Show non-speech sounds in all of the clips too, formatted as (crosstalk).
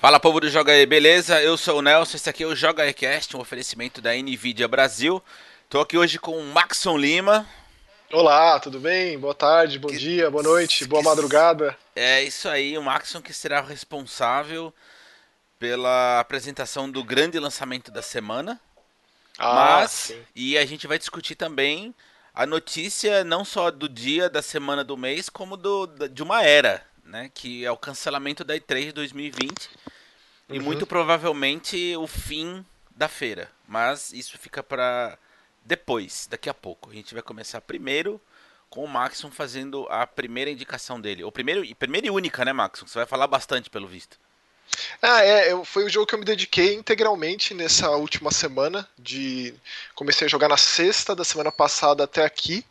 Fala povo do Joga aí, beleza? Eu sou o Nelson, esse aqui é o Joga Ecast, um oferecimento da Nvidia Brasil. Tô aqui hoje com o Maxon Lima. Olá, tudo bem? Boa tarde, bom que... dia, boa noite, boa madrugada. É isso aí, o Maxon que será responsável pela apresentação do grande lançamento da semana. Ah, Mas, sim. e a gente vai discutir também a notícia não só do dia, da semana, do mês, como do, de uma era, né? Que é o cancelamento da E3 2020 uhum. e muito provavelmente o fim da feira. Mas isso fica para depois, daqui a pouco. A gente vai começar primeiro com o Maxon fazendo a primeira indicação dele. O primeiro, primeira e única, né, Maxon? Você vai falar bastante pelo visto. Ah, é, eu, foi o jogo que eu me dediquei integralmente nessa última semana. De comecei a jogar na sexta da semana passada até aqui.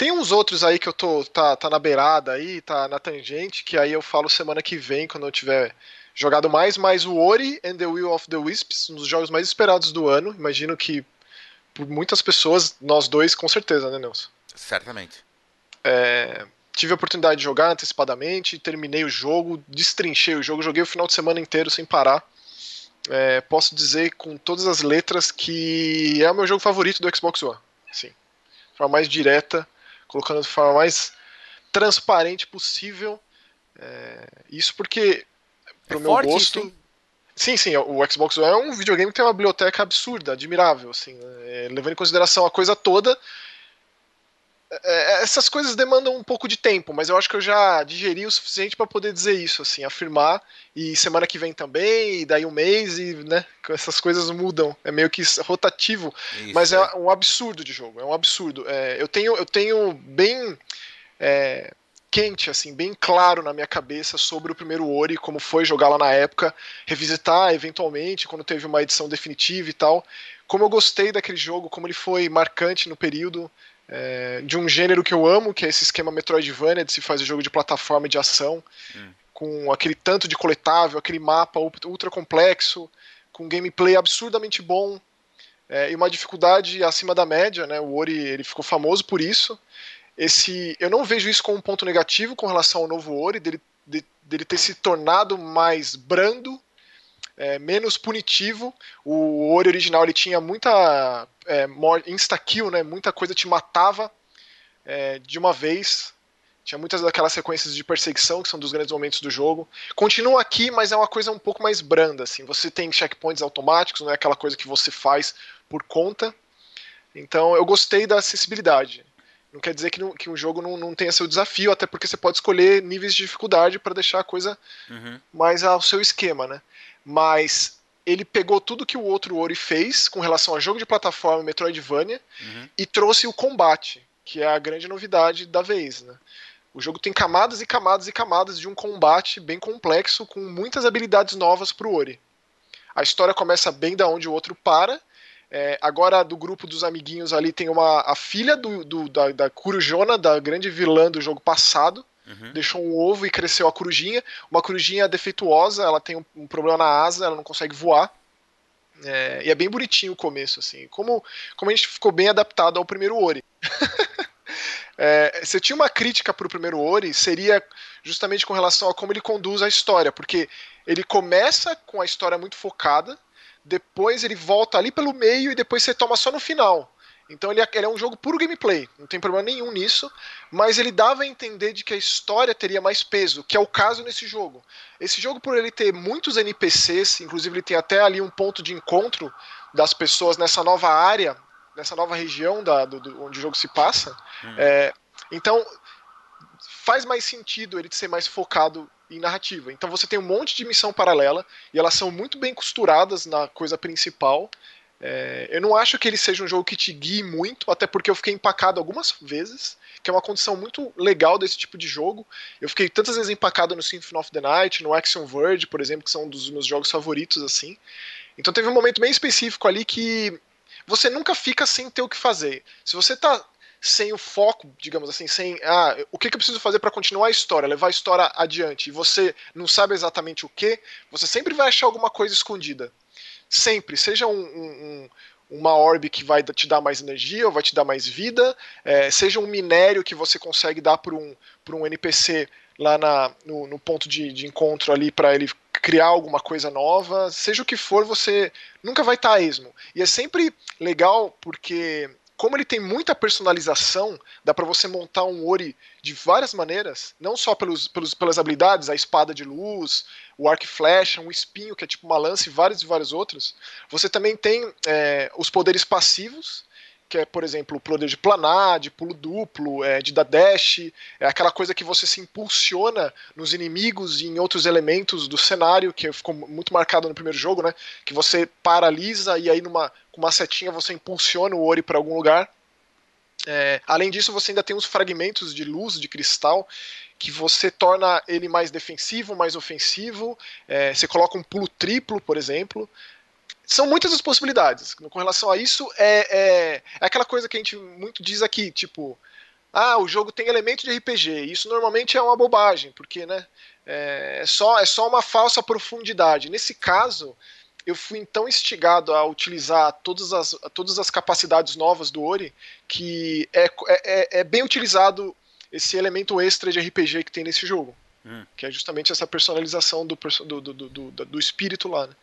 Tem uns outros aí que eu tô tá, tá na beirada aí, tá na tangente, que aí eu falo semana que vem quando eu tiver jogado mais, mas o Ori and the Will of the Wisps, um dos jogos mais esperados do ano. Imagino que por muitas pessoas, nós dois com certeza, né, Nelson? Certamente. É, tive a oportunidade de jogar antecipadamente, terminei o jogo, destrinchei o jogo, joguei o final de semana inteiro sem parar. É, posso dizer com todas as letras que é o meu jogo favorito do Xbox One. Sim. De forma mais direta, colocando de forma mais transparente possível. É, isso porque, pro é meu gosto. Isso, sim, sim, o Xbox One é um videogame que tem uma biblioteca absurda, admirável, assim, né, levando em consideração a coisa toda é, é, essas coisas demandam um pouco de tempo, mas eu acho que eu já digeri o suficiente para poder dizer isso, assim, afirmar. E semana que vem também, e daí um mês, e né, essas coisas mudam. É meio que rotativo, isso, mas é. é. um absurdo de jogo, é um absurdo. É, eu, tenho, eu tenho bem é, quente, assim, bem claro na minha cabeça sobre o primeiro Ori, como foi jogar lá na época, revisitar eventualmente, quando teve uma edição definitiva e tal. Como eu gostei daquele jogo, como ele foi marcante no período é, de um gênero que eu amo, que é esse esquema Metroidvania de se fazer jogo de plataforma e de ação, hum. com aquele tanto de coletável, aquele mapa ultra complexo, com gameplay absurdamente bom é, e uma dificuldade acima da média, né? O Ori ele ficou famoso por isso. Esse, eu não vejo isso como um ponto negativo com relação ao novo Ori, dele, de, dele ter se tornado mais brando é, menos punitivo. O Ori original ele tinha muita é, insta-kill, né? muita coisa te matava é, de uma vez. Tinha muitas daquelas sequências de perseguição que são dos grandes momentos do jogo. Continua aqui, mas é uma coisa um pouco mais branda. Assim. Você tem checkpoints automáticos, não é aquela coisa que você faz por conta. Então eu gostei da acessibilidade. Não quer dizer que, não, que um jogo não, não tenha seu desafio, até porque você pode escolher níveis de dificuldade para deixar a coisa uhum. mais ao seu esquema, né? mas ele pegou tudo que o outro Ori fez com relação a jogo de plataforma Metroidvania uhum. e trouxe o combate, que é a grande novidade da vez, né? O jogo tem camadas e camadas e camadas de um combate bem complexo com muitas habilidades novas para o Ori. A história começa bem da onde o outro para. É, agora, do grupo dos amiguinhos ali, tem uma a filha do, do da, da Corujona, da grande vilã do jogo passado, Uhum. Deixou um ovo e cresceu a corujinha. Uma corujinha defeituosa, ela tem um, um problema na asa, ela não consegue voar. É, e é bem bonitinho o começo, assim. Como, como a gente ficou bem adaptado ao primeiro Ori. (laughs) é, se tinha uma crítica para o primeiro Ori, seria justamente com relação a como ele conduz a história, porque ele começa com a história muito focada, depois ele volta ali pelo meio e depois você toma só no final. Então ele é, ele é, um jogo puro gameplay, não tem problema nenhum nisso, mas ele dava a entender de que a história teria mais peso, que é o caso nesse jogo. Esse jogo, por ele ter muitos NPCs, inclusive ele tem até ali um ponto de encontro das pessoas nessa nova área, nessa nova região da, do, do, onde o jogo se passa. Hum. É, então faz mais sentido ele ser mais focado em narrativa. Então você tem um monte de missão paralela e elas são muito bem costuradas na coisa principal. É, eu não acho que ele seja um jogo que te guie muito, até porque eu fiquei empacado algumas vezes, que é uma condição muito legal desse tipo de jogo. Eu fiquei tantas vezes empacado no Symphony of the Night, no Action Verge, por exemplo, que são um dos meus jogos favoritos, assim. Então teve um momento bem específico ali que você nunca fica sem ter o que fazer. Se você tá sem o foco, digamos assim, sem ah, o que, que eu preciso fazer para continuar a história, levar a história adiante, e você não sabe exatamente o que, você sempre vai achar alguma coisa escondida. Sempre. Seja um, um, uma orb que vai te dar mais energia ou vai te dar mais vida, é, seja um minério que você consegue dar para um, um NPC lá na, no, no ponto de, de encontro ali para ele criar alguma coisa nova, seja o que for, você nunca vai estar tá a esmo. E é sempre legal porque como ele tem muita personalização, dá para você montar um Ori de várias maneiras, não só pelos, pelos, pelas habilidades, a espada de luz, o arco e flecha, um espinho que é tipo uma lança e vários e vários outros. Você também tem é, os poderes passivos, que é, por exemplo, o poder de planar, de pulo duplo, é, de dar dash, é aquela coisa que você se impulsiona nos inimigos e em outros elementos do cenário, que ficou muito marcado no primeiro jogo, né? Que você paralisa e aí numa com uma setinha você impulsiona o Ori para algum lugar. É, além disso, você ainda tem uns fragmentos de luz, de cristal, que você torna ele mais defensivo, mais ofensivo. É, você coloca um pulo triplo, por exemplo são muitas as possibilidades. Com relação a isso, é, é, é, aquela coisa que a gente muito diz aqui, tipo, ah, o jogo tem elemento de RPG. Isso normalmente é uma bobagem, porque né, é, é, só, é só uma falsa profundidade. Nesse caso, eu fui então instigado a utilizar todas as, todas as capacidades novas do Ori, que é, é, é, é bem utilizado esse elemento extra de RPG que tem nesse jogo. Hum. Que é justamente essa personalização do, do, do, do, do espírito lá. Né?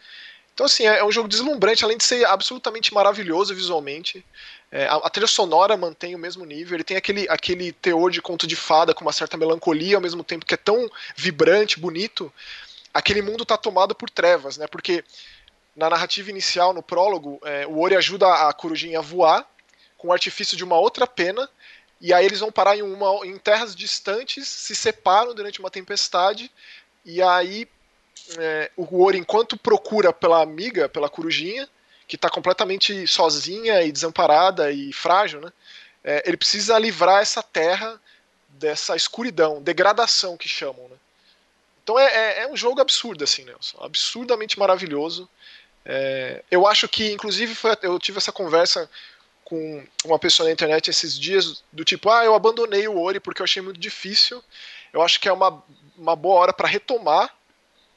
Então, assim, é, é um jogo deslumbrante, além de ser absolutamente maravilhoso visualmente. É, a, a, trilha sonora mantém o mesmo nível, ele tem aquele, aquele teor de conto de fada com uma certa melancolia ao mesmo tempo que é tão vibrante, bonito. Aquele mundo está tomado por trevas, né? Porque na narrativa inicial, no prólogo, é, o Ori ajuda a corujinha a voar com o artifício de uma outra pena, e aí eles vão parar em, uma, em terras distantes, se separam durante uma tempestade, e aí é, o Ori, enquanto procura pela amiga, pela corujinha, que está completamente sozinha e desamparada e frágil, né? É, ele precisa livrar essa terra dessa escuridão, degradação que chamam, né? Então é, é, é um jogo absurdo, assim, Nelson. Absurdamente maravilhoso. É, eu acho que, inclusive, foi, eu tive essa conversa com uma pessoa na internet esses dias, do tipo, ah, eu abandonei o Ori porque eu achei muito difícil. Eu acho que é uma, uma boa hora para retomar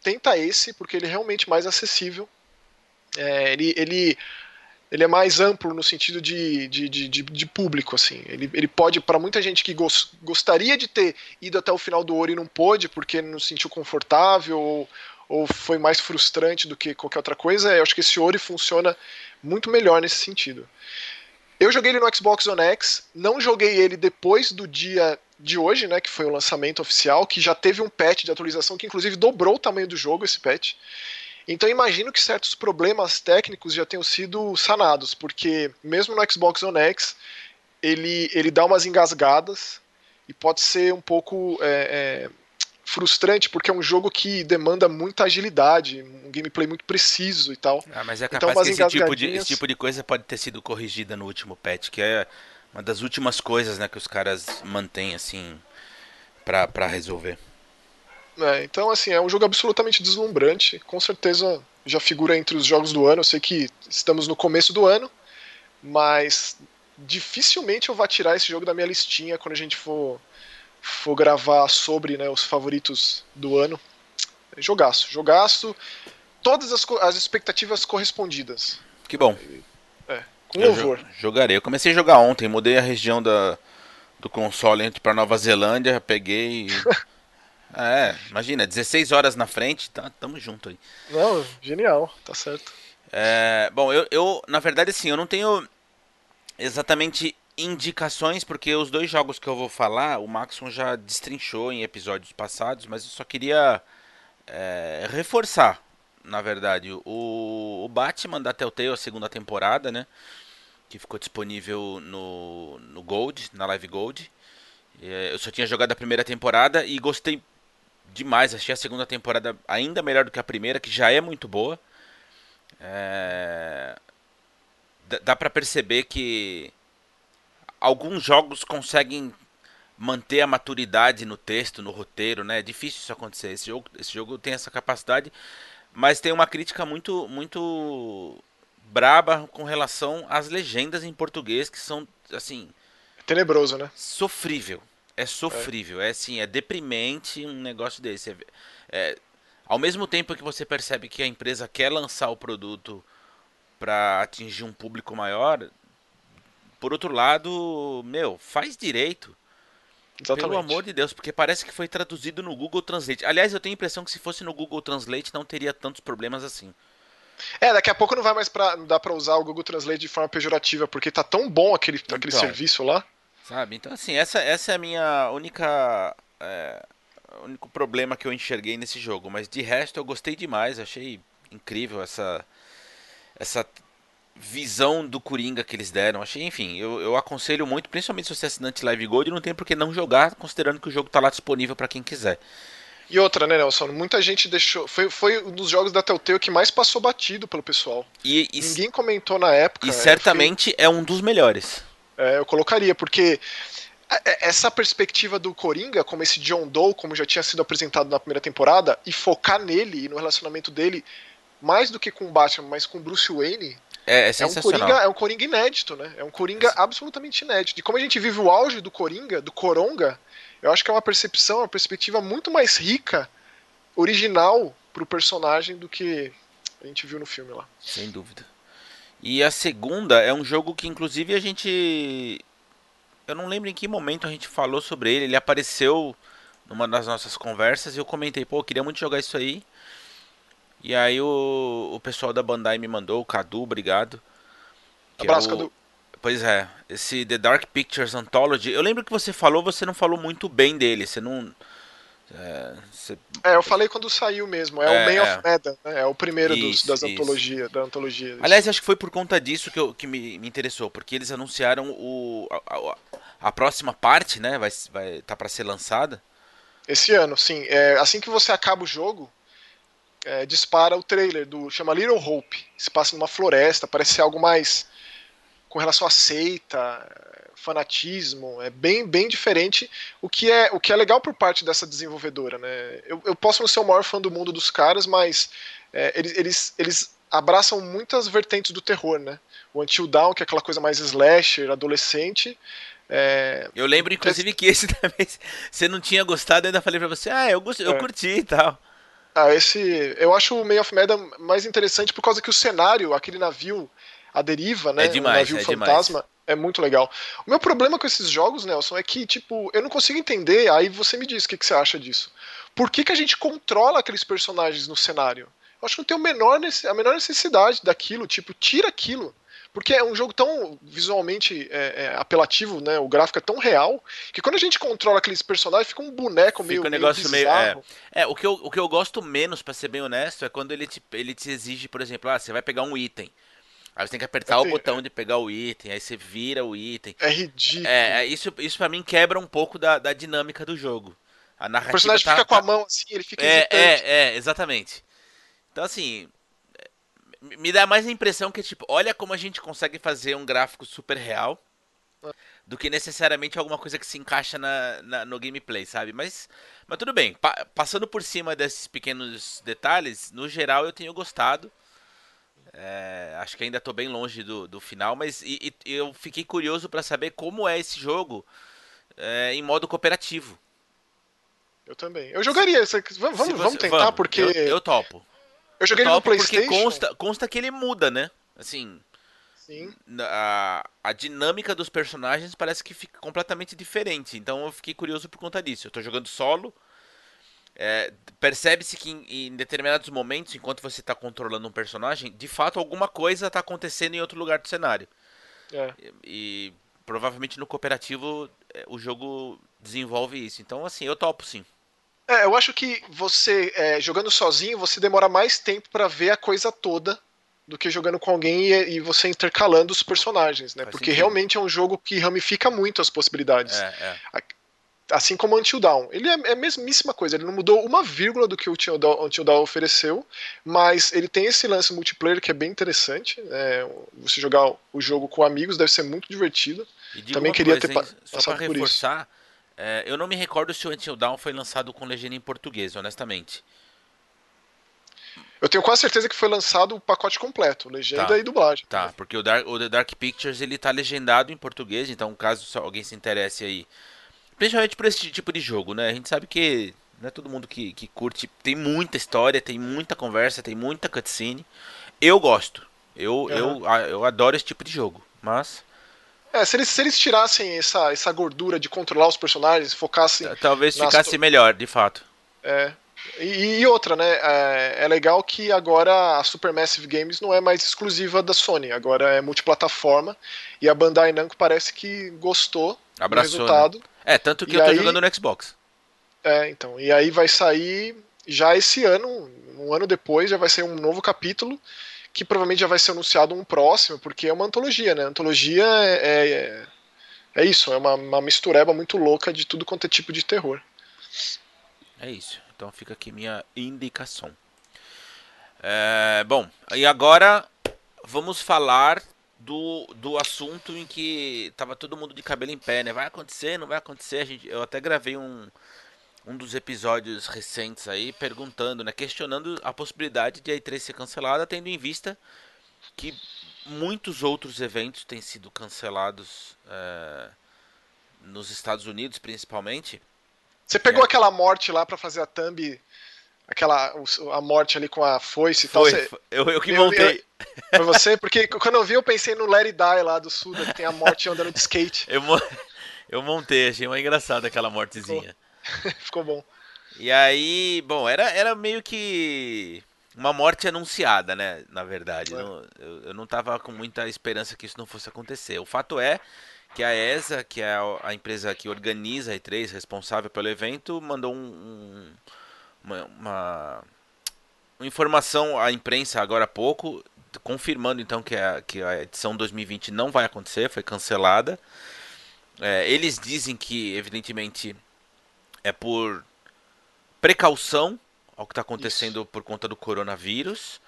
tenta esse, porque ele é realmente mais acessível. É, ele, ele, ele é mais amplo no sentido de, de, de, de público, assim. Ele, ele pode, para muita gente que gos, gostaria de ter ido até o final do Ori e não pôde, porque não se sentiu confortável ou, ou foi mais frustrante do que qualquer outra coisa, eu acho que esse Ori funciona muito melhor nesse sentido. Eu joguei ele no Xbox One X, não joguei ele depois do dia de hoje, né, que foi o lançamento oficial, que já teve um patch de atualização que inclusive dobrou o tamanho do jogo esse patch. Então imagino que certos problemas técnicos já tenham sido sanados, porque mesmo no Xbox One X ele, ele dá umas engasgadas e pode ser um pouco é, é, frustrante, porque é um jogo que demanda muita agilidade, um gameplay muito preciso e tal. Ah, mas é então, capaz então, que esse tipo, de, esse tipo de coisa pode ter sido corrigida no último patch, que é uma das últimas coisas né, que os caras mantêm assim para resolver. É, então, assim, é um jogo absolutamente deslumbrante. Com certeza já figura entre os jogos do ano. Eu sei que estamos no começo do ano, mas dificilmente eu vou tirar esse jogo da minha listinha quando a gente for for gravar sobre né, os favoritos do ano. Jogaço, jogaço. Todas as, as expectativas correspondidas. Que bom. É, com louvor. jogarei. Eu comecei a jogar ontem, mudei a região da, do console para Nova Zelândia, peguei. (laughs) é, imagina, 16 horas na frente, tá, tamo junto aí. Não, genial, tá certo. É, bom, eu, eu, na verdade, assim, eu não tenho exatamente indicações, porque os dois jogos que eu vou falar, o Maxon já destrinchou em episódios passados, mas eu só queria é, reforçar, na verdade, o, o Batman da Telltale, a segunda temporada, né? Que ficou disponível no, no Gold, na Live Gold. É, eu só tinha jogado a primeira temporada e gostei demais. Achei a segunda temporada ainda melhor do que a primeira, que já é muito boa. É... Dá pra perceber que alguns jogos conseguem manter a maturidade no texto, no roteiro, né? É difícil isso acontecer. Esse jogo, esse jogo tem essa capacidade, mas tem uma crítica muito, muito braba com relação às legendas em português que são assim tenebroso, né? Sofrível. É sofrível, é, é assim, é deprimente um negócio desse. É, é, ao mesmo tempo que você percebe que a empresa quer lançar o produto para atingir um público maior, por outro lado, meu, faz direito. Exatamente. Pelo amor de Deus, porque parece que foi traduzido no Google Translate. Aliás, eu tenho a impressão que se fosse no Google Translate não teria tantos problemas assim. É, daqui a pouco não vai mais pra, não dá pra usar o Google Translate de forma pejorativa, porque tá tão bom aquele, então, aquele serviço lá. Sabe? Então, assim, essa, essa é a minha única. É, único problema que eu enxerguei nesse jogo. Mas de resto, eu gostei demais. Achei incrível essa. Essa visão do Coringa que eles deram. Achei, enfim, eu, eu aconselho muito, principalmente se você é assinante Live Gold, não tem por que não jogar, considerando que o jogo está lá disponível para quem quiser. E outra, né, Nelson? Muita gente deixou. Foi, foi um dos jogos da Telltale que mais passou batido pelo pessoal. E, e Ninguém comentou na época. E certamente é um dos melhores. É, eu colocaria, porque essa perspectiva do Coringa, como esse John Doe, como já tinha sido apresentado na primeira temporada, e focar nele e no relacionamento dele, mais do que com o Batman, mas com Bruce Wayne, é, é, é um Coringa, é um Coringa inédito, né? É um Coringa absolutamente inédito. E como a gente vive o auge do Coringa, do Coronga, eu acho que é uma percepção, uma perspectiva muito mais rica, original pro personagem do que a gente viu no filme lá. Sem dúvida. E a segunda é um jogo que inclusive a gente eu não lembro em que momento a gente falou sobre ele, ele apareceu numa das nossas conversas e eu comentei, pô, eu queria muito jogar isso aí. E aí o, o pessoal da Bandai me mandou, o Cadu, obrigado. Abraço, é o, Cadu. Pois é, esse The Dark Pictures Anthology. Eu lembro que você falou, você não falou muito bem dele. Você não. É, você... é eu falei quando saiu mesmo. É, é o Man é. of Medan, né? É o primeiro isso, dos, das antologias, da antologia. Aliás, acho que foi por conta disso que, eu, que me, me interessou, porque eles anunciaram o, a, a, a próxima parte, né? Vai, vai tá para ser lançada. Esse ano, sim. É, assim que você acaba o jogo, é, dispara o trailer do chama Little Hope. Se passa numa floresta, parece ser algo mais com relação a seita, fanatismo, é bem, bem diferente, o que é o que é legal por parte dessa desenvolvedora, né? Eu, eu posso não ser o maior fã do mundo dos caras, mas é, eles, eles, eles abraçam muitas vertentes do terror, né? O Until Dawn, que é aquela coisa mais slasher, adolescente, é... Eu lembro, inclusive, que esse (laughs) também você não tinha gostado, eu ainda falei pra você, ah, eu, gostei, eu é. curti e tal. Ah, esse. Eu acho o May of Medan mais interessante por causa que o cenário, aquele navio a deriva, né? É demais, o navio é fantasma. Demais. É muito legal. O meu problema com esses jogos, Nelson, é que, tipo, eu não consigo entender, aí você me diz o que, que você acha disso. Por que, que a gente controla aqueles personagens no cenário? Eu acho que não tem o menor, a menor necessidade daquilo, tipo, tira aquilo. Porque é um jogo tão visualmente é, é, apelativo, né? O gráfico é tão real que quando a gente controla aqueles personagens, fica um boneco fica meio, um negócio meio, meio é. é, o que eu, o que eu gosto menos, para ser bem honesto, é quando ele te, ele te exige, por exemplo, ah, você vai pegar um item. Aí você tem que apertar o botão é. de pegar o item, aí você vira o item. É ridículo. É, é isso, isso para mim quebra um pouco da, da dinâmica do jogo. A narrativa o personagem tá, fica com a mão assim, ele fica é, é, é, exatamente. Então assim, me dá mais a impressão que tipo, olha como a gente consegue fazer um gráfico super real do que necessariamente alguma coisa que se encaixa na, na no gameplay, sabe? Mas, mas tudo bem. Pa passando por cima desses pequenos detalhes, no geral eu tenho gostado. É, acho que ainda estou bem longe do, do final, mas e, e eu fiquei curioso para saber como é esse jogo é, em modo cooperativo. Eu também. Eu jogaria. Vamos, você, vamos tentar, vamos, porque. Eu, eu, topo. Eu joguei eu no PlayStation. Porque consta, consta que ele muda, né? Assim. Sim. A, a dinâmica dos personagens parece que fica completamente diferente. Então eu fiquei curioso por conta disso. Eu tô jogando solo. É, Percebe-se que em, em, determinados momentos, enquanto você está controlando um personagem, de fato alguma coisa está acontecendo em outro lugar do cenário. É. E, e, provavelmente no cooperativo é, o jogo desenvolve isso. Então, assim, eu topo sim. É, eu acho que você, é, jogando sozinho, você demora mais tempo para ver a coisa toda do que jogando com alguém e, e você intercalando os personagens, né? Faz Porque sentido. realmente é um jogo que ramifica muito as possibilidades. É, é assim como Until Dawn. Ele é, é, a mesmíssima coisa, ele não mudou uma vírgula do que o Until Dawn, Until Dawn ofereceu, mas ele tem esse lance multiplayer que é bem interessante. É, você jogar o jogo com amigos deve ser muito divertido. Também queria coisa, ter hein? Só para reforçar, é, eu não me recordo se o Until Dawn foi lançado com legenda em português, honestamente. Eu tenho quase certeza que foi lançado o pacote completo, legenda tá, e dublagem. Tá, porque o Dark, o The Dark Pictures ele tá legendado em português, então caso alguém se interesse aí Principalmente por esse tipo de jogo, né? A gente sabe que não é todo mundo que, que curte. Tem muita história, tem muita conversa, tem muita cutscene. Eu gosto. Eu, uhum. eu, eu adoro esse tipo de jogo. Mas É, se eles, se eles tirassem essa, essa gordura de controlar os personagens, focassem. Talvez ficasse melhor, de fato. É. E, e outra, né? É, é, legal que agora a Supermassive Games não é mais exclusiva da Sony, agora é multiplataforma. E a Bandai Namco parece que gostou Abraçou, do né? resultado. Né? É, tanto que e eu tô aí, jogando no Xbox. É, então. E aí vai sair já esse ano, um ano depois, já vai ser um novo capítulo que provavelmente já vai ser anunciado um próximo, porque é uma antologia, né? Antologia é, é, é isso, é uma, uma mistureba muito louca de tudo quanto é tipo de terror. É isso. Então fica aqui minha indicação. É, bom, e agora vamos falar do, do assunto em que tava todo mundo de cabelo em pé, né? Vai acontecer, não vai acontecer? A gente, eu até gravei um, um dos episódios recentes aí perguntando, né, questionando a possibilidade de a E3 ser cancelada, tendo em vista que muitos outros eventos têm sido cancelados é, nos Estados Unidos, principalmente. Você pegou é. aquela morte lá para fazer a thumb, aquela a morte ali com a foice e tal. Foi, você, eu, eu que montei. Eu, (laughs) foi você? Porque quando eu vi, eu pensei no Larry Die lá do Suda, que tem a morte andando de skate. eu, (laughs) eu montei, achei uma engraçada aquela mortezinha. (laughs) Ficou bom. E aí, bom, era, era meio que uma morte anunciada, né? Na verdade. É. Não, eu, eu não tava com muita esperança que isso não fosse acontecer. O fato é que a ESA, que é a empresa que organiza a E3, responsável pelo evento, mandou um, um, uma, uma, uma, informação à imprensa agora há pouco, confirmando então que a, que a edição 2020 não vai acontecer, foi cancelada. É, eles dizem que, evidentemente, é por precaução ao que está acontecendo Isso. por conta do coronavírus.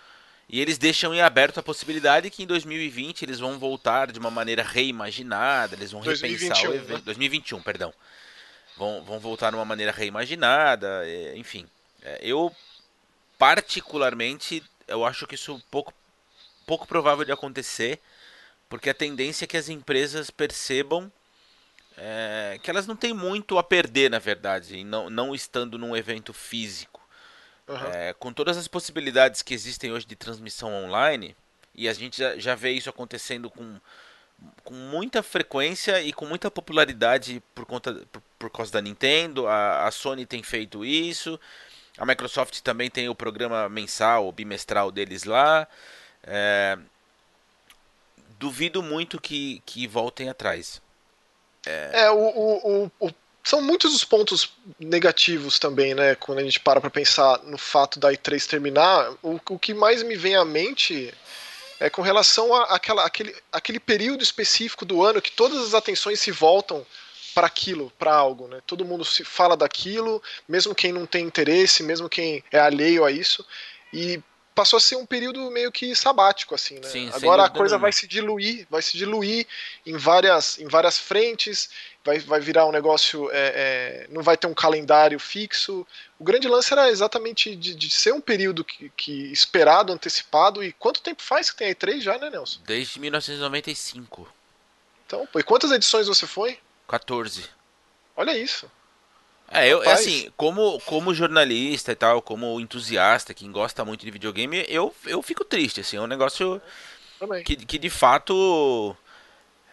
E eles deixam em aberto a possibilidade que em 2020 eles vão voltar de uma maneira reimaginada, eles vão 2021, repensar o evento. Né? 2021, perdão. Vão, vão voltar de uma maneira reimaginada, enfim. É, eu, particularmente, eu acho que isso é pouco, pouco provável de acontecer, porque a tendência é que as empresas percebam é, que elas não têm muito a perder, na verdade, não, não estando num evento físico. Uhum. É, com todas as possibilidades que existem hoje de transmissão online, e a gente já, já vê isso acontecendo com, com muita frequência e com muita popularidade por, conta, por, por causa da Nintendo, a, a Sony tem feito isso, a Microsoft também tem o programa mensal, ou bimestral deles lá. É, duvido muito que, que voltem atrás. É, é o, o, o, são muitos os pontos negativos também, né? Quando a gente para pra pensar no fato da E3 terminar, o, o que mais me vem à mente é com relação àquela, àquele, período específico do ano que todas as atenções se voltam para aquilo, para algo, né? Todo mundo se fala daquilo, mesmo quem não tem interesse, mesmo quem é alheio a isso. E passou a ser um período meio que sabático assim, né? Sim, Agora a coisa vai se diluir, vai se diluir em várias, em várias frentes, vai, vai virar um negócio, é, é, não vai ter um calendário fixo. O grande lance era exatamente de, de ser um período que, que, esperado, antecipado. E quanto tempo faz que tem a E3 já, né, Nelson? Desde 1995. Então, e quantas edições você foi? 14. Olha isso. É, eu, é assim, como, como jornalista e tal, como entusiasta, quem gosta muito de videogame, eu, eu fico triste, assim, é um negócio que, que de fato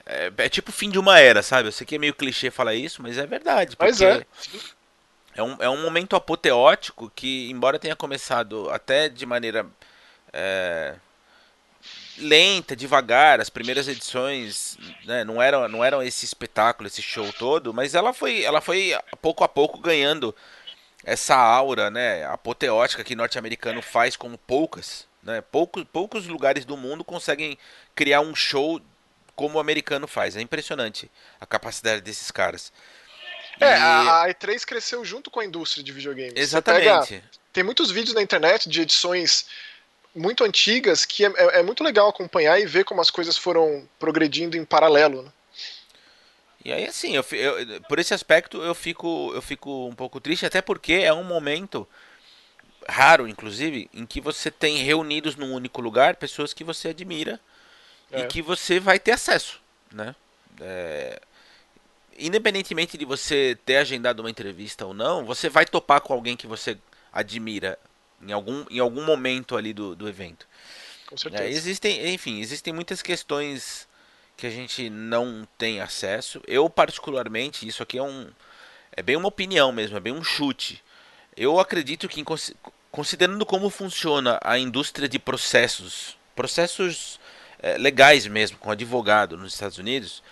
é, é, tipo o fim de uma era, sabe? Eu sei que é meio clichê falar isso, mas é verdade. Mas é. É um, é um momento apoteótico que, embora tenha começado até de maneira é, lenta, devagar. As primeiras edições né, não, eram, não eram esse espetáculo, esse show todo, mas ela foi, ela foi pouco a pouco ganhando essa aura né, apoteótica que norte-americano faz como poucas. Né? Poucos, poucos lugares do mundo conseguem criar um show como o americano faz. É impressionante a capacidade desses caras. É, a, a E3 cresceu junto com a indústria de videogames. Exatamente. Pega, tem muitos vídeos na internet de edições muito antigas que é, é, é, muito legal acompanhar e ver como as coisas foram progredindo em paralelo. Né? E aí, assim, eu, eu, por esse aspecto eu fico, eu fico um pouco triste, até porque é um momento raro, inclusive, em que você tem reunidos num único lugar pessoas que você admira é. e que você vai ter acesso, né? É, independentemente de você ter agendado uma entrevista ou não, você vai topar com alguém que você admira em algum, em algum momento ali do, do evento. Com certeza. É, existem, enfim, existem muitas questões que a gente não tem acesso. Eu, particularmente, isso aqui é um. É bem uma opinião mesmo, é bem um chute. Eu acredito que, considerando como funciona a indústria de processos, processos é, legais mesmo, com advogado nos Estados Unidos,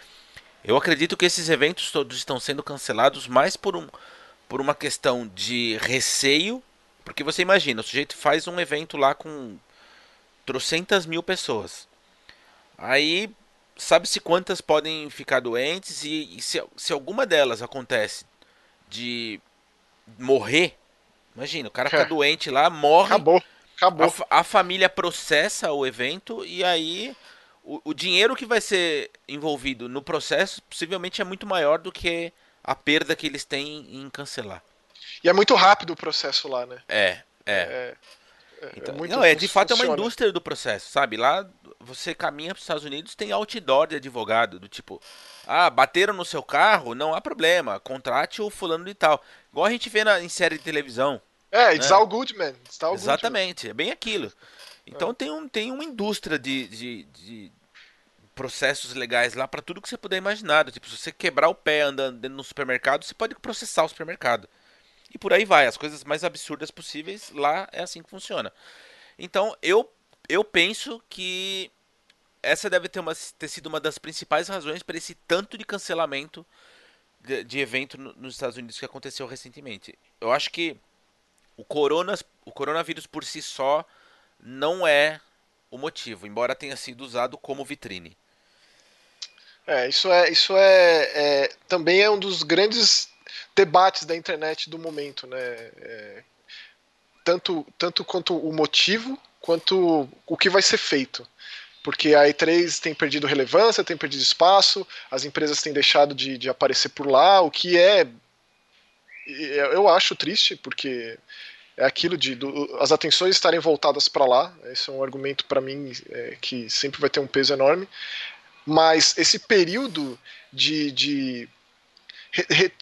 eu acredito que esses eventos todos estão sendo cancelados mais por, um, por uma questão de receio. Porque você imagina, o sujeito faz um evento lá com trocentas mil pessoas. Aí sabe-se quantas podem ficar doentes e, e se, se alguma delas acontece de morrer, imagina, o cara fica é. doente lá, morre. Acabou. Acabou. A, a, família processa o evento e aí o, o dinheiro que vai ser envolvido no processo possivelmente é muito maior do que a perda que eles têm em cancelar. E é muito rápido o processo lá, né? É, é. é, é então, é não, é de fato funciona. é uma indústria do processo, sabe? Lá você caminha para os Estados Unidos, tem outdoor de advogado, do tipo, ah, bateram no seu carro, não há problema, contrate o fulano de tal. Igual a gente vê na, em série de televisão. É, it's né? all good, man. It's all Exatamente, good, é bem aquilo. Então é. tem, um, tem uma indústria de, de, de processos legais lá para tudo que você puder imaginar. Tipo, se você quebrar o pé andando dentro no supermercado, você pode processar o supermercado. E por aí vai, as coisas mais absurdas possíveis, lá é assim que funciona. Então, eu eu penso que essa deve ter, uma, ter sido uma das principais razões para esse tanto de cancelamento de, de evento no, nos Estados Unidos que aconteceu recentemente. Eu acho que o, coronas, o coronavírus por si só não é o motivo, embora tenha sido usado como vitrine. É, isso é, isso é, é também é um dos grandes debates da internet do momento, né? É, tanto, tanto quanto o motivo quanto o que vai ser feito. Porque a E3 tem perdido relevância, tem perdido espaço, as empresas têm deixado de, de aparecer por lá, o que é. Eu acho triste, porque é aquilo de do, as atenções estarem voltadas para lá. Esse é um argumento para mim é, que sempre vai ter um peso enorme. Mas esse período de, de re, re,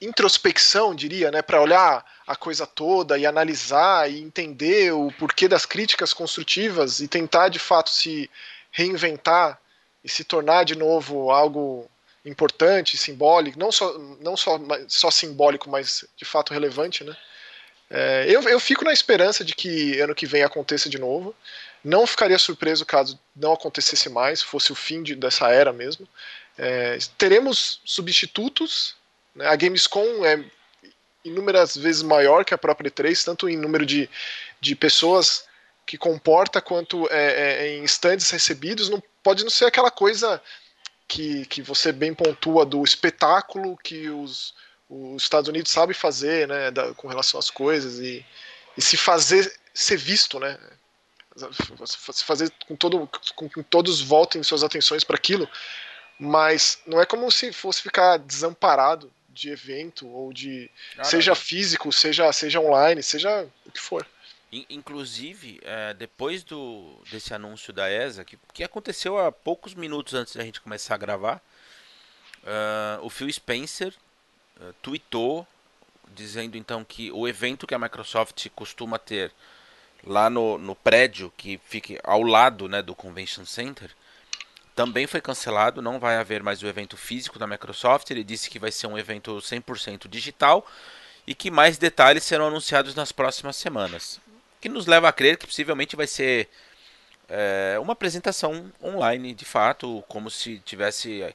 introspecção, diria, né, para olhar a coisa toda e analisar e entender o porquê das críticas construtivas e tentar de fato se reinventar e se tornar de novo algo importante, simbólico, não só não só, só simbólico, mas de fato relevante, né? É, eu, eu fico na esperança de que ano que vem aconteça de novo. Não ficaria surpreso caso não acontecesse mais, fosse o fim de, dessa era mesmo. É, teremos substitutos? A Gamescom é inúmeras vezes maior que a própria E3, tanto em número de, de pessoas que comporta quanto é, é, em stands recebidos. Não pode não ser aquela coisa que, que você bem pontua do espetáculo que os, os Estados Unidos sabem fazer, né, da, com relação às coisas e, e se fazer ser visto, né? Se fazer com todo com que todos voltem suas atenções para aquilo, mas não é como se fosse ficar desamparado de evento ou de ah, seja físico, seja seja online, seja o que for. Inclusive, é, depois do, desse anúncio da ESA, que, que aconteceu há poucos minutos antes da gente começar a gravar, uh, o Phil Spencer uh, tweetou dizendo então que o evento que a Microsoft costuma ter lá no, no prédio que fica ao lado né, do Convention Center também foi cancelado, não vai haver mais o evento físico da Microsoft. Ele disse que vai ser um evento 100% digital e que mais detalhes serão anunciados nas próximas semanas. Que nos leva a crer que possivelmente vai ser é, uma apresentação online, de fato, como se tivesse é,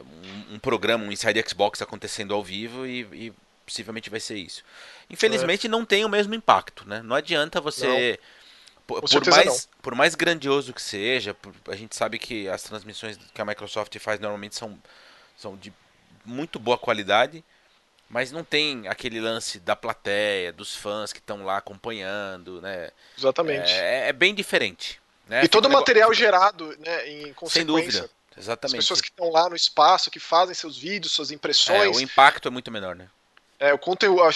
um, um, programa, um Inside Xbox acontecendo ao vivo e, e possivelmente vai ser isso. Infelizmente é. não tem o mesmo impacto, né? Não adianta você não por, por mais, por mais grandioso que seja, por, a gente sabe que as transmissões que a Microsoft faz normalmente são, são de muito boa qualidade, mas não tem aquele lance da plateia, dos fãs que estão lá acompanhando, né? Exatamente. É, é bem diferente. Né? E todo o material negócio... gerado, né, em consequência. Sem dúvida. Exatamente. As pessoas que estão lá no espaço, que fazem seus vídeos, suas impressões. É, o impacto é muito menor, né? É, o conteúdo, a,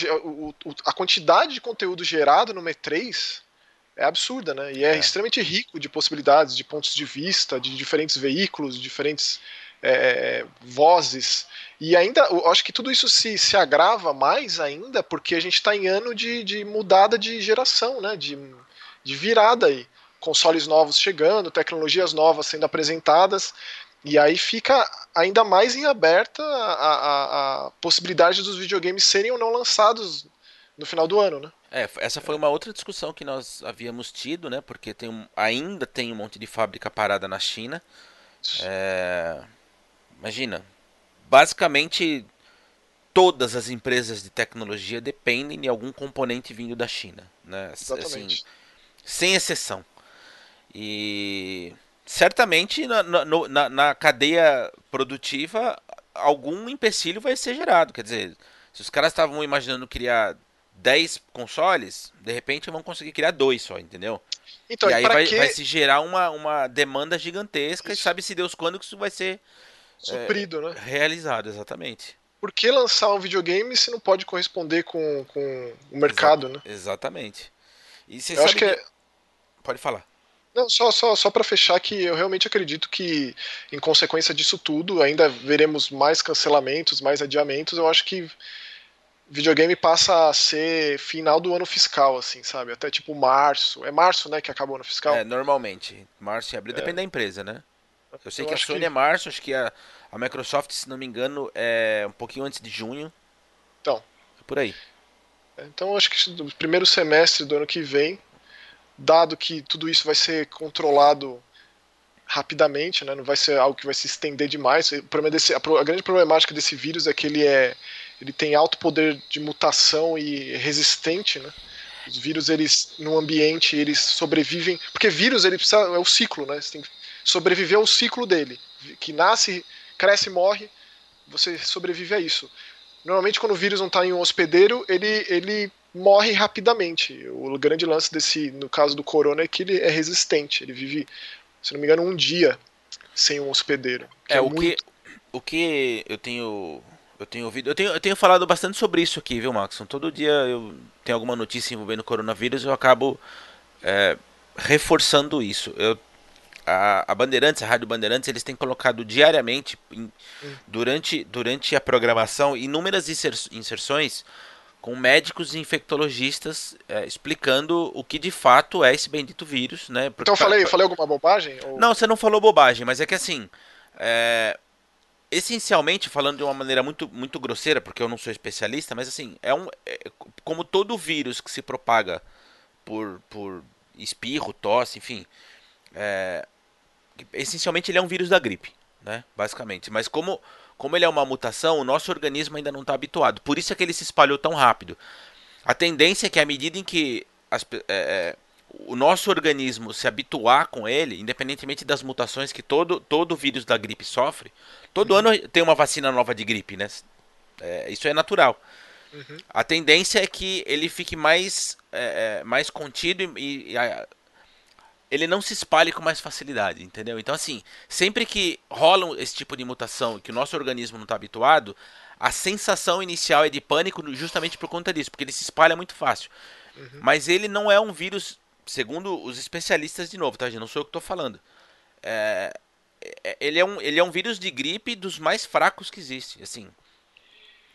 a, quantidade de conteúdo gerado no M3 é absurda, né? E é, é, extremamente rico de possibilidades, de pontos de vista, de diferentes veículos, de diferentes é, vozes. E ainda, eu acho que tudo isso se, se agrava mais ainda porque a gente está em ano de, de mudada de geração, né? De, de virada aí. Consoles novos chegando, tecnologias novas sendo apresentadas. E aí fica ainda mais em aberta a, a, a, possibilidade dos videogames serem ou não lançados no final do ano, né? É, essa foi uma outra discussão que nós havíamos tido, né? Porque tem um, ainda tem um monte de fábrica parada na China. É, imagina, basicamente todas as empresas de tecnologia dependem de algum componente vindo da China, né? Exatamente. Assim, sem exceção. E certamente na, na, na, cadeia produtiva algum empecilho vai ser gerado. Quer dizer, se os caras estavam imaginando criar 10 consoles, de repente vão conseguir criar dois só, entendeu? Então, e aí vai, que... vai, se gerar uma, uma demanda gigantesca isso. e sabe-se Deus quando que isso vai ser suprido, é, né? Realizado, exatamente. Por que lançar um videogame se não pode corresponder com, com o mercado, Exa né? Exatamente. E você eu acho que, que... É... Pode falar. Não, só, só, só para fechar que eu realmente acredito que, em consequência disso tudo, ainda veremos mais cancelamentos, mais adiamentos. Eu acho que videogame passa a ser final do ano fiscal, assim, sabe? Até tipo março. É março, né, que acaba o ano fiscal? É, normalmente. Março e abril, é. depende da empresa, né? Eu sei eu que a Sony que... é março, acho que a, a Microsoft, se não me engano, é um pouquinho antes de junho. Então. É por aí. Então acho que no primeiro semestre do ano que vem dado que tudo isso vai ser controlado rapidamente, né? não vai ser algo que vai se estender demais. Desse, a, a, grande problemática desse vírus é que ele, é, ele tem alto poder de mutação e resistente. Né? Os vírus, eles, no ambiente, eles sobrevivem. Porque vírus ele precisa, é o ciclo, né? Você tem que sobreviver ao ciclo dele. Que nasce, cresce e morre, você sobrevive a isso. Normalmente, quando o vírus não está em um hospedeiro, ele, ele morre rapidamente. O grande lance desse, no caso do corona, é que ele é resistente. Ele vive, se não me engano, um dia sem um hospedeiro. É, é, o muito... que o que eu tenho eu tenho ouvido, eu tenho, eu tenho falado bastante sobre isso aqui, viu, Maxon? Todo dia eu tenho alguma notícia envolvendo o coronavírus, eu acabo é, reforçando isso. Eu, a, a, Bandeirantes, a Rádio Bandeirantes, eles têm colocado diariamente, em, durante, durante a programação, inúmeras inserções com médicos e infectologistas é, explicando o que de fato é esse bendito vírus, né? Porque, então eu falei, falei alguma bobagem? Ou... Não, você não falou bobagem, mas é que assim, é, essencialmente falando de uma maneira muito, muito grosseira, porque eu não sou especialista, mas assim é um, é, como todo vírus que se propaga por, por espirro, tosse, enfim, é, essencialmente ele é um vírus da gripe, né? Basicamente, mas como como ele é uma mutação, o nosso organismo ainda não está habituado. Por isso é que ele se espalhou tão rápido. A tendência é que à medida em que as, é, é, o nosso organismo se habituar com ele, independentemente das mutações que todo, todo vírus da gripe sofre, todo uhum. ano tem uma vacina nova de gripe, né? É, isso é natural. Uhum. A tendência é que ele fique mais, é, é mais contido e, e a, ele não se espalhe com mais facilidade, entendeu? Então, assim, sempre que rola esse tipo de mutação que o nosso organismo não está habituado, a sensação inicial é de pânico justamente por conta disso, porque ele se espalha muito fácil. Uhum. Mas ele não é um vírus, segundo os especialistas, de novo, tá, gente? Não sou eu que estou falando. É, ele, é um, ele é um vírus de gripe dos mais fracos que existe. Assim,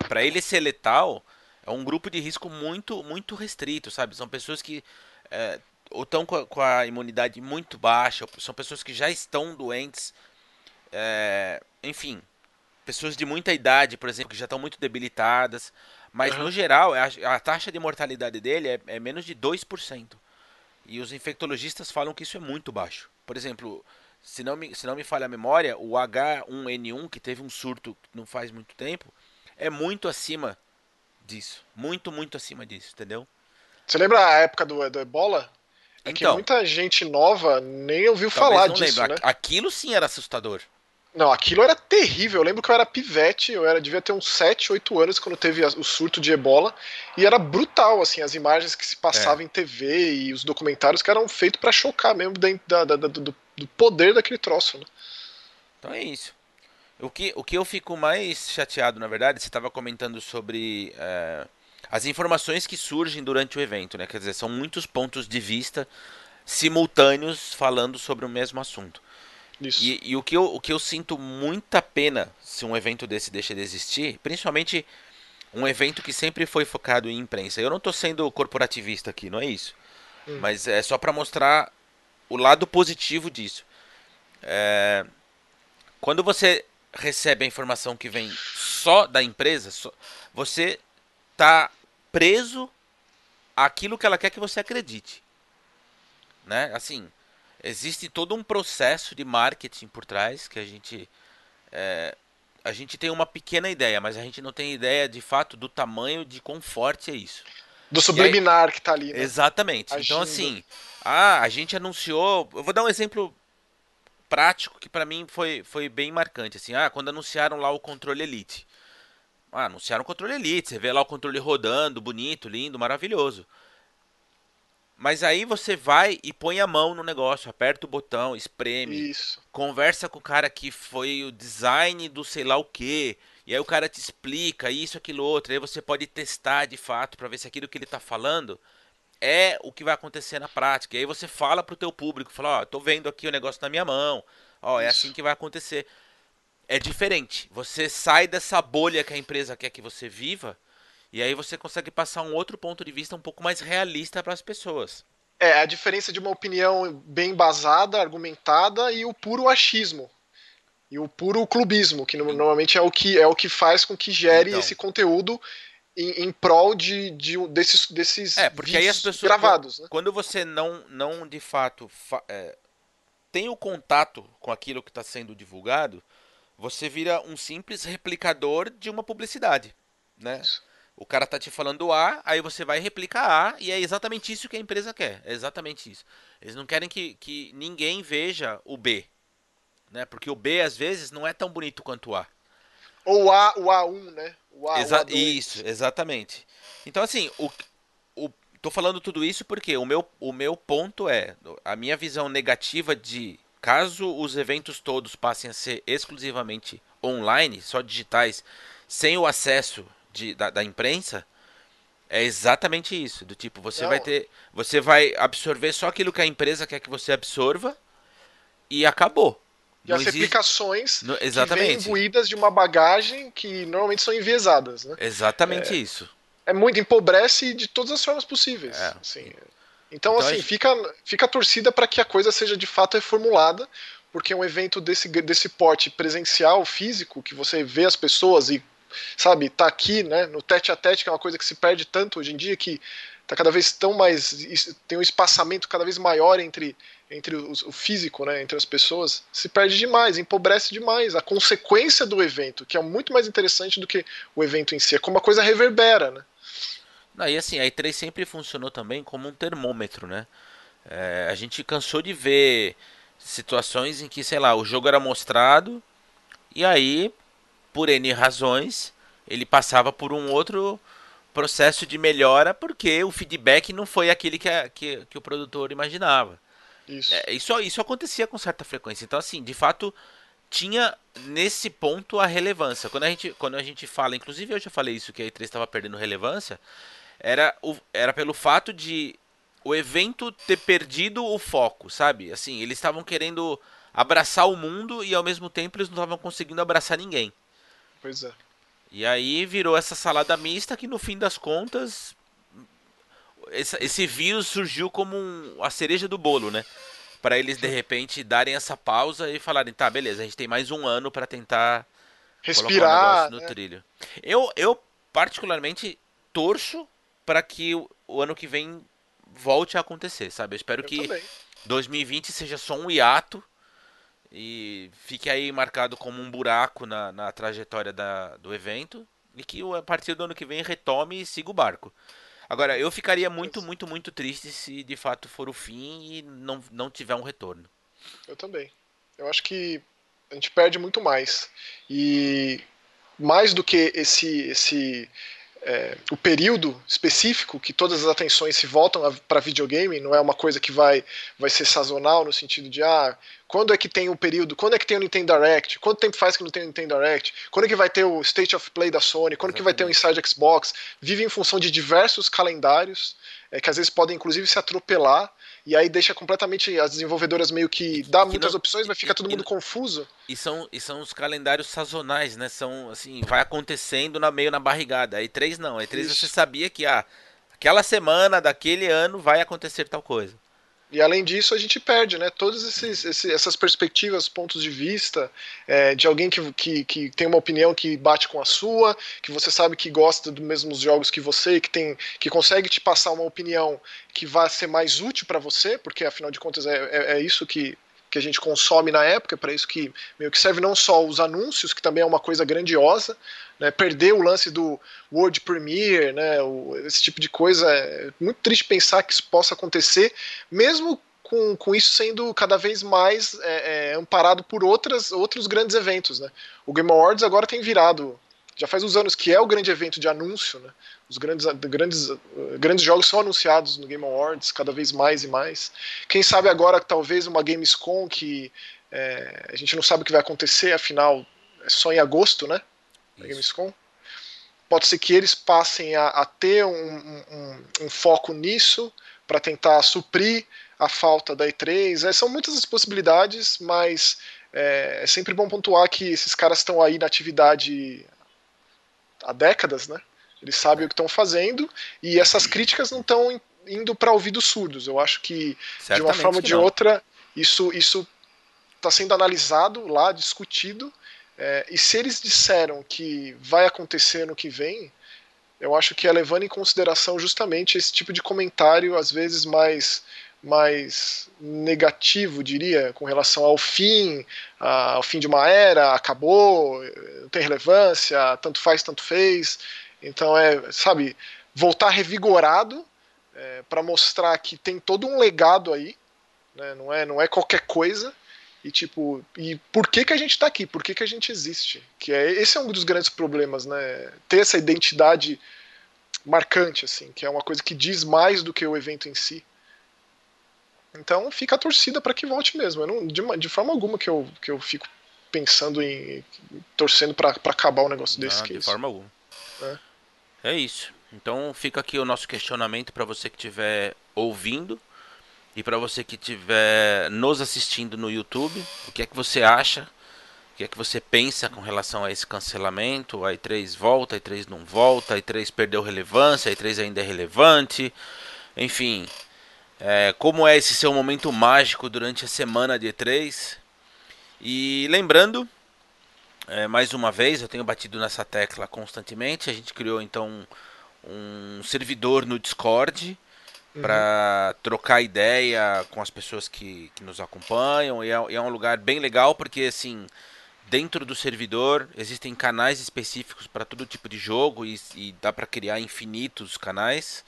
para ele ser letal, é um grupo de risco muito, muito restrito, sabe? São pessoas que é, ou estão com a, imunidade muito baixa, são pessoas que já estão doentes, é, enfim, pessoas de muita idade, por exemplo, que já estão muito debilitadas. Mas uhum. no geral, a, a, taxa de mortalidade dele é, é, menos de 2%. E os infectologistas falam que isso é muito baixo. Por exemplo, se não me, se não me falha a memória, o H1N1, que teve um surto não faz muito tempo, é muito acima disso. Muito, muito acima disso, entendeu? Você lembra a época do, do ebola? É então, que muita gente nova nem ouviu falar disso, né? Aquilo sim era assustador. Não, aquilo era terrível. Eu lembro que eu era pivete, eu era devia ter uns 7, 8 anos quando teve o surto de ebola, e era brutal, assim, as imagens que se passavam é. em TV e os documentários que eram feitos para chocar mesmo da, da, da, do, do, poder daquele troço, né? Então é isso. O que, o que eu fico mais chateado, na verdade, você estava comentando sobre é, as informações que surgem durante o evento, né? Quer dizer, são muitos pontos de vista simultâneos falando sobre o mesmo assunto. Isso. E, e o, que eu, o que eu sinto muita pena se um evento desse deixa de existir, principalmente um evento que sempre foi focado em imprensa. Eu não estou sendo corporativista aqui, não é isso. Hum. Mas é só para mostrar o lado positivo disso. É, quando você recebe a informação que vem só da empresa, só, você tá preso àquilo que ela quer que você acredite. Né? Assim, existe todo um processo de marketing por trás que a gente é, a gente tem uma pequena ideia, mas a gente não tem ideia de fato do tamanho de quão forte é isso. Do subliminar aí, que tá ali. Né? Exatamente. Agindo. Então assim, ah, a gente anunciou, eu vou dar um exemplo prático que para mim foi, foi bem marcante assim. Ah, quando anunciaram lá o controle Elite. Ah, anunciaram o controle Elite, você vê lá o controle rodando, bonito, lindo, maravilhoso. Mas aí você vai e põe a mão no negócio, aperta o botão, espreme, Isso. conversa com o cara que foi o design do sei lá o que, e aí o cara te explica isso, aquilo, outro, aí você pode testar de fato para ver se aquilo que ele tá falando é o que vai acontecer na prática. E aí você fala pro teu público, fala, ó, oh, tô vendo aqui o negócio na minha mão, ó, é assim que vai acontecer. É diferente. Você sai dessa bolha que a empresa quer que você viva e aí você consegue passar um outro ponto de vista um pouco mais realista para as pessoas. É, a diferença de uma opinião bem embasada, argumentada e o puro achismo. E o puro clubismo, que normalmente é o que, é o que faz com que gere então. esse conteúdo em, em prol de, de, desses, desses é, porque aí as pessoas, gravados. Né? Quando você não, não de fato é, tem o contato com aquilo que está sendo divulgado, você vira um simples replicador de uma publicidade. Né? Isso. O cara tá te falando A, aí você vai replicar A, e é exatamente isso que a empresa quer. É exatamente isso. Eles não querem que, que ninguém veja o B. Né? Porque o B, às vezes, não é tão bonito quanto o A. Ou o, A, o A1, né? O A, Exa o isso, exatamente. Então, assim, o, o, tô falando tudo isso porque o meu, o meu ponto é, a minha visão negativa de caso os eventos todos passem a ser exclusivamente online, só digitais, sem o acesso de, da, da imprensa é exatamente isso. Do tipo, você Não. vai ter. Você vai absorver só aquilo que a empresa quer que você absorva e acabou. E Não as existe... replicações no, exatamente. que vêm imbuídas de uma bagagem que normalmente são enviesadas. Né? Exatamente é, isso. É muito, empobrece de todas as formas possíveis. É. Assim. Então, então, assim, gente... fica, fica a torcida para que a coisa seja de fato reformulada, porque um evento desse, desse porte presencial, físico, que você vê as pessoas e sabe, tá aqui, né, no tete a tete, que é uma coisa que se perde tanto hoje em dia, que tá cada vez tão mais, tem um espaçamento cada vez maior entre, entre o, o físico, né, entre as pessoas, se perde demais, empobrece demais. A consequência do evento, que é muito mais interessante do que o evento em si, é como a coisa reverbera, né. Não, e assim, a E3 sempre funcionou também como um termômetro, né? É, a gente cansou de ver situações em que, sei lá, o jogo era mostrado e aí por N razões, ele passava por um outro processo de melhora porque o feedback não foi aquele que, a, que, que o produtor imaginava. Isso. É, isso. Isso acontecia com certa frequência. Então, assim, de fato, tinha nesse ponto a relevância. Quando a gente, quando a gente fala, inclusive eu já falei isso, que a E3 estava perdendo relevância, era, o, era pelo fato de o evento ter perdido o foco, sabe? Assim, eles estavam querendo abraçar o mundo e ao mesmo tempo eles não estavam conseguindo abraçar ninguém. Pois é. E aí virou essa salada mista que no fim das contas esse, esse vírus surgiu como um, a cereja do bolo, né? Para eles de repente darem essa pausa e falarem, tá, beleza, a gente tem mais um ano para tentar respirar no né? trilho. Eu, eu particularmente torço para que o, o, ano que vem volte a acontecer, sabe? Eu espero eu que também. 2020 seja só um hiato e fique aí marcado como um buraco na, na trajetória da, do evento e que a partir do ano que vem retome e siga o barco. Agora, eu ficaria muito, muito, muito triste se de fato for o fim e não, não tiver um retorno. Eu também. Eu acho que a gente perde muito mais. E mais do que esse, esse é, o período específico que todas as atenções se voltam para videogame, não é uma coisa que vai, vai ser sazonal no sentido de ah, quando é que tem o período, quando é que tem o Nintendo Direct, quanto tempo faz que não tem o Nintendo Direct, quando é que vai ter o State of Play da Sony, quando é que vai ter o Inside Xbox, vive em função de diversos calendários é, que às vezes podem inclusive se atropelar e aí deixa completamente as desenvolvedoras meio que dá que muitas não, opções, vai ficar todo mundo e, confuso. E são, e são os calendários sazonais, né? São assim, vai acontecendo na meio na barrigada. Aí três não, aí três você sabia que ah, aquela semana daquele ano vai acontecer tal coisa. E além disso, a gente perde, né? Todas esses, esses, essas perspectivas, pontos de vista é, de alguém que, que, que, tem uma opinião que bate com a sua, que você sabe que gosta dos mesmos jogos que você, que tem, que consegue te passar uma opinião que vai ser mais útil para você, porque afinal de contas é, é, é isso que, que a gente consome na época, para isso que meio que serve não só os anúncios, que também é uma coisa grandiosa, né, perder o lance do World Premiere, né, o, esse tipo de coisa, é muito triste pensar que isso possa acontecer, mesmo com, com isso sendo cada vez mais é, é, amparado por outras, outros grandes eventos. Né. O Game Awards agora tem virado, já faz uns anos que é o grande evento de anúncio, né, os grandes, grandes, grandes jogos são anunciados no Game Awards cada vez mais e mais. Quem sabe agora talvez uma Gamescom que é, a gente não sabe o que vai acontecer, afinal é só em agosto, né? Da Gamescom. Pode ser que eles passem a, a ter um, um, um, foco nisso para tentar suprir a falta da E3. É, são muitas as possibilidades, mas é, é sempre bom pontuar que esses caras estão aí na atividade há décadas, né? Eles sabem o que estão fazendo e essas críticas não estão indo para ouvidos surdos. Eu acho que Certamente de uma forma ou de outra isso isso está sendo analisado lá, discutido é, e se eles disseram que vai acontecer no que vem, eu acho que é levando em consideração justamente esse tipo de comentário, às vezes mais, mais negativo, diria, com relação ao fim, ao fim de uma era, acabou, não tem relevância, tanto faz, tanto fez. Então é, sabe, voltar revigorado é, para mostrar que tem todo um legado aí, né, não, é, não é qualquer coisa. E tipo, e por que que a gente está aqui? Por que que a gente existe? Que é esse é um dos grandes problemas, né? Ter essa identidade marcante assim, que é uma coisa que diz mais do que o evento em si. Então fica a torcida para que volte mesmo. Eu não, de, de, forma alguma que eu, que eu fico pensando em torcendo para acabar um negócio desse. Não, de forma alguma. É. é isso. Então fica aqui o nosso questionamento para você que estiver ouvindo. E para você que estiver nos assistindo no YouTube, o que é que você acha? O que é que você pensa com relação a esse cancelamento? A E3 volta, a E3 não volta, a E3 perdeu relevância, a E3 ainda é relevante. Enfim, é, como é esse seu momento mágico durante a semana de E3? E lembrando, é, mais uma vez, eu tenho batido nessa tecla constantemente. A gente criou então um servidor no Discord para trocar ideia com as pessoas que, que nos acompanham. E é, é um lugar bem legal porque, assim, dentro do servidor existem canais específicos para todo tipo de jogo e, e dá para criar infinitos canais.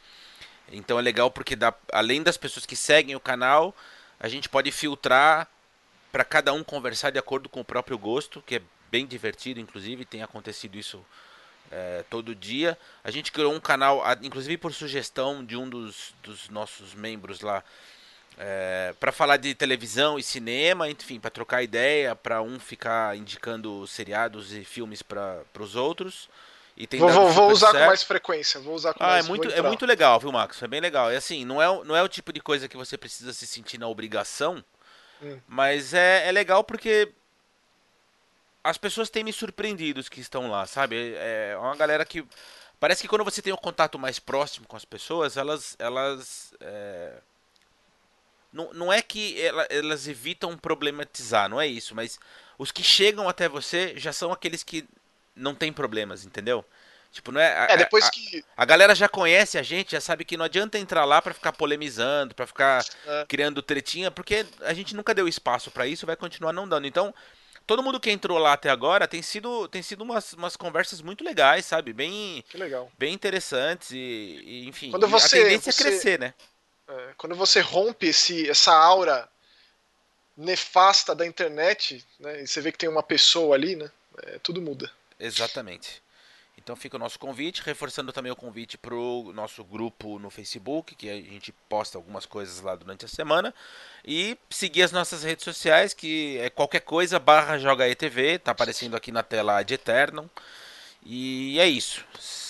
Então é legal porque dá, além das pessoas que seguem o canal, a gente pode filtrar para cada um conversar de acordo com o próprio gosto, que é bem divertido, inclusive tem acontecido isso é, todo dia. A gente criou um canal, inclusive por sugestão de um dos, dos nossos membros lá, é, para falar de televisão e cinema, enfim, para trocar ideia, para um ficar indicando seriados e filmes para os outros. E tem vou, vou, vou usar certo. com mais frequência, vou usar com ah, mais é muito, é muito legal, viu, Max? É bem legal. É assim, não é, não é o tipo de coisa que você precisa se sentir na obrigação, hum. mas é, é legal porque as pessoas têm me surpreendido os que estão lá, sabe? É uma galera que. Parece que quando você tem um contato mais próximo com as pessoas, elas. elas é... não, não é que elas evitam problematizar, não é isso, mas os que chegam até você já são aqueles que não tem problemas, entendeu? Tipo, não é. A, é depois a, que. A galera já conhece a gente, já sabe que não adianta entrar lá para ficar polemizando, para ficar é. criando tretinha, porque a gente nunca deu espaço para isso, vai continuar não dando. Então, todo mundo que entrou lá até agora tem sido, tem sido umas, umas conversas muito legais, sabe? Bem, bem interessantes e, e enfim. Quando você, a tendência você, é crescer, né? É, quando você rompe esse, essa aura nefasta da internet, né? E você vê que tem uma pessoa ali, né? É, tudo muda. Exatamente. Então fica o nosso convite, reforçando também o convite para o nosso grupo no Facebook, que a gente posta algumas coisas lá durante a semana. E seguir as nossas redes sociais, que é qualquer coisa, barra JogaETV, tá aparecendo aqui na tela de Eternum. E é isso.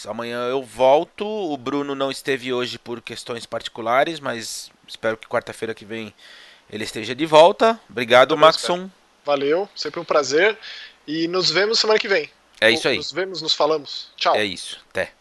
Amanhã eu volto. O Bruno não esteve hoje por questões particulares, mas espero que quarta-feira que vem ele esteja de volta. Obrigado, Maxon. Valeu, sempre um prazer. E nos vemos semana que vem. É isso aí. Nos vemos, nos falamos. Tchau. É isso. Até.